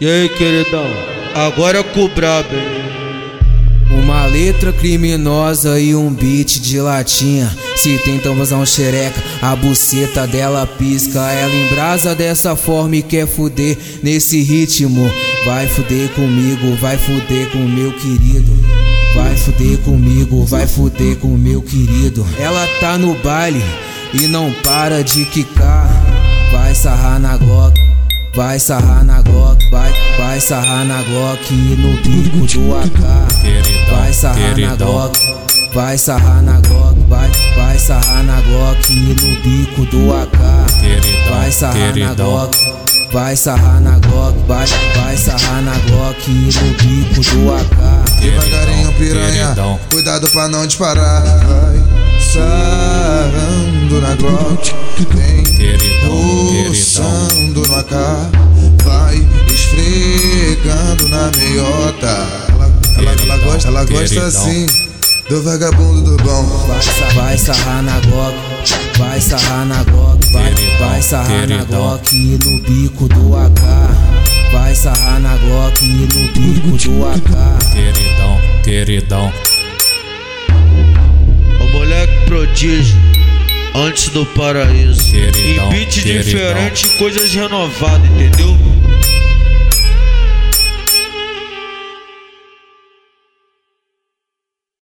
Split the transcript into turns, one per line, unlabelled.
E aí, queridão? Agora é com o brabo, hein?
Uma letra criminosa e um beat de latinha. Se tentam vazar um xereca, a buceta dela pisca. Ela embrasa dessa forma e quer fuder nesse ritmo. Vai fuder comigo, vai fuder com meu querido. Vai fuder comigo, vai fuder com meu querido. Ela tá no baile e não para de quicar. Vai sarrar na. Vai sarrar na Glock, vai, vai sarrar na Glock no bico do AK. Vai sarrar na Glock, vai sarrar na Glock, vai, vai sarrar na Glock no bico do AK. Vai sarrar na Glock, vai sarrar na Glock, vai, vai sarrar na Glock no bico do AK.
Devagarinho, piranha, cuidado pra não disparar. Vai sarrando na Glock, vem vai esfregando na meiota. Ela, ela, ela gosta, ela gosta assim. Do vagabundo do bom.
Vai, vai sarrar na Glock, vai sarrar na Glock, vai, vai sarrar na Glock no bico do AK. Vai sarrar na Glock no bico do AK.
Queridão, queridão.
O moleque prodígio, antes do paraíso.
Queridão,
em beat
queridão.
diferente, coisas renovadas, entendeu?